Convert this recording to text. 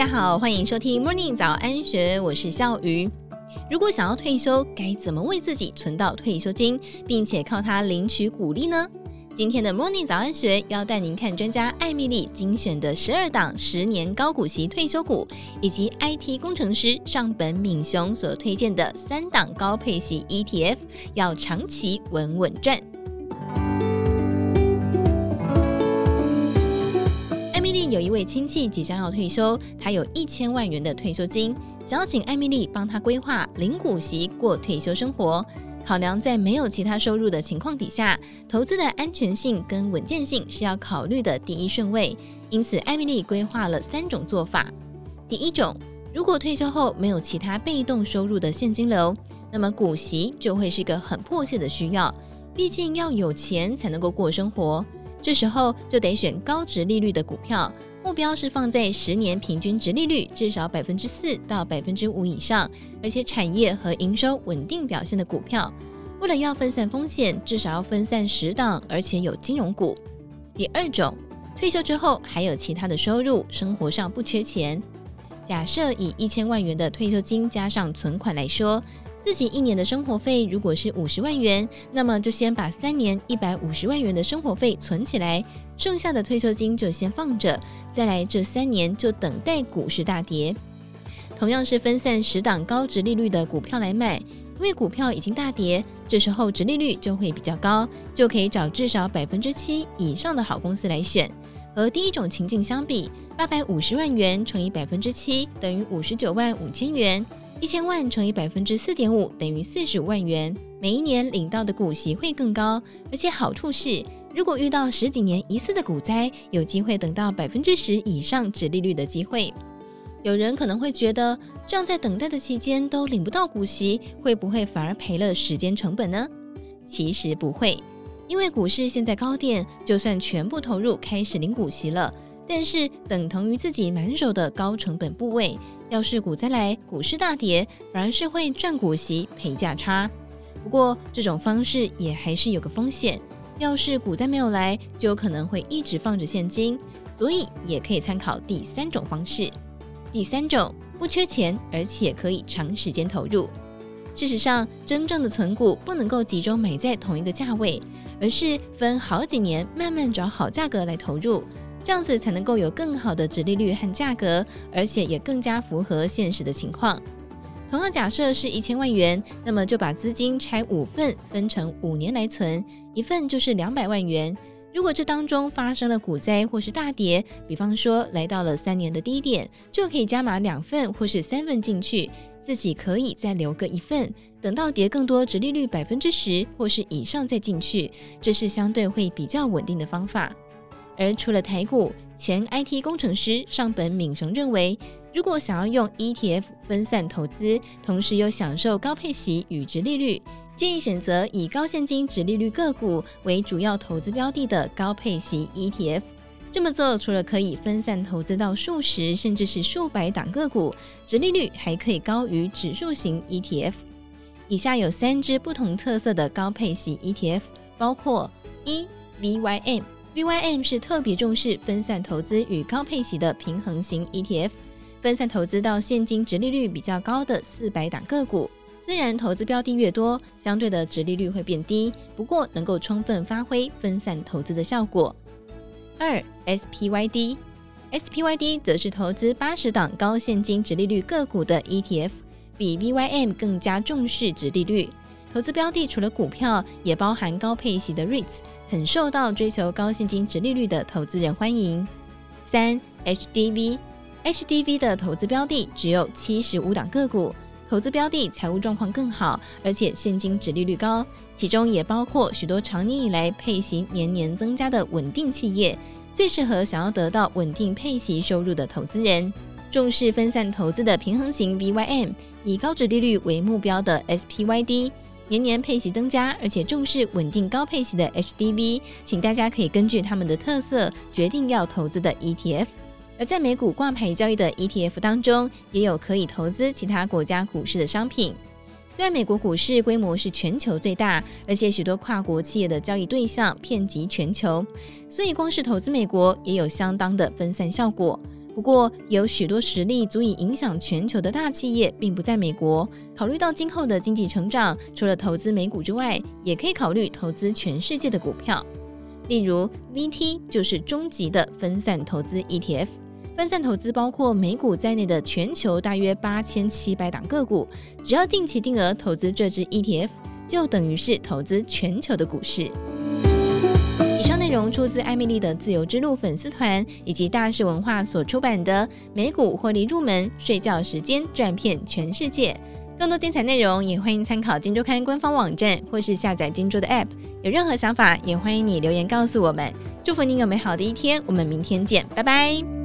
大家好，欢迎收听 Morning 早安学，我是笑鱼。如果想要退休，该怎么为自己存到退休金，并且靠它领取股利呢？今天的 Morning 早安学要带您看专家艾米丽精选的十二档十年高股息退休股，以及 IT 工程师上本敏雄所推荐的三档高配息 ETF，要长期稳稳赚。艾蜜莉有一位亲戚即将要退休，他有一千万元的退休金，想要请艾米丽帮他规划领股息过退休生活。考量在没有其他收入的情况底下，投资的安全性跟稳健性是要考虑的第一顺位。因此，艾米丽规划了三种做法。第一种，如果退休后没有其他被动收入的现金流，那么股息就会是一个很迫切的需要。毕竟要有钱才能够过生活，这时候就得选高值利率的股票。目标是放在十年平均值利率至少百分之四到百分之五以上，而且产业和营收稳定表现的股票。为了要分散风险，至少要分散十档，而且有金融股。第二种，退休之后还有其他的收入，生活上不缺钱。假设以一千万元的退休金加上存款来说，自己一年的生活费如果是五十万元，那么就先把三年一百五十万元的生活费存起来。剩下的退休金就先放着，再来这三年就等待股市大跌。同样是分散十档高值利率的股票来买，因为股票已经大跌，这时候值利率就会比较高，就可以找至少百分之七以上的好公司来选。和第一种情境相比，八百五十万元乘以百分之七等于五十九万五千元，一千万乘以百分之四点五等于四十五万元，每一年领到的股息会更高，而且好处是。如果遇到十几年一次的股灾，有机会等到百分之十以上殖利率的机会。有人可能会觉得，这样在等待的期间都领不到股息，会不会反而赔了时间成本呢？其实不会，因为股市现在高点，就算全部投入开始领股息了，但是等同于自己满手的高成本部位。要是股灾来，股市大跌，反而是会赚股息赔价差。不过这种方式也还是有个风险。要是股灾没有来，就有可能会一直放着现金，所以也可以参考第三种方式。第三种不缺钱，而且可以长时间投入。事实上，真正的存股不能够集中买在同一个价位，而是分好几年慢慢找好价格来投入，这样子才能够有更好的殖利率和价格，而且也更加符合现实的情况。同样假设是一千万元，那么就把资金拆五份，分成五年来存，一份就是两百万元。如果这当中发生了股灾或是大跌，比方说来到了三年的低点，就可以加码两份或是三份进去，自己可以再留个一份，等到跌更多，殖利率百分之十或是以上再进去，这是相对会比较稳定的方法。而除了台股，前 IT 工程师上本敏雄认为，如果想要用 ETF 分散投资，同时又享受高配息与值利率，建议选择以高现金值利率个股为主要投资标的的高配息 ETF。这么做除了可以分散投资到数十甚至是数百档个股，值利率还可以高于指数型 ETF。以下有三支不同特色的高配息 ETF，包括一，VYM VYM 是特别重视分散投资与高配息的平衡型 ETF。分散投资到现金殖利率比较高的四百档个股，虽然投资标的越多，相对的殖利率会变低，不过能够充分发挥分散投资的效果。二 SPYD，SPYD 则是投资八十档高现金殖利率个股的 ETF，比 VYM 更加重视殖利率。投资标的除了股票，也包含高配息的 REITs，很受到追求高现金值利率的投资人欢迎。三 HDV。HDV 的投资标的只有七十五档个股，投资标的财务状况更好，而且现金值利率高，其中也包括许多长年以来配息年年增加的稳定企业，最适合想要得到稳定配息收入的投资人。重视分散投资的平衡型 VYM，以高值利率为目标的 SPYD，年年配息增加，而且重视稳定高配息的 HDV，请大家可以根据他们的特色决定要投资的 ETF。而在美股挂牌交易的 ETF 当中，也有可以投资其他国家股市的商品。虽然美国股市规模是全球最大，而且许多跨国企业的交易对象遍及全球，所以光是投资美国也有相当的分散效果。不过，有许多实力足以影响全球的大企业，并不在美国。考虑到今后的经济成长，除了投资美股之外，也可以考虑投资全世界的股票。例如，VT 就是终极的分散投资 ETF。分散投资包括美股在内的全球大约八千七百档个股，只要定期定额投资这支 ETF，就等于是投资全球的股市。内容出自艾米丽的自由之路粉丝团以及大是文化所出版的《美股获利入门：睡觉时间赚遍全世界》。更多精彩内容也欢迎参考《金周刊》官方网站或是下载金周的 App。有任何想法也欢迎你留言告诉我们。祝福你有美好的一天，我们明天见，拜拜。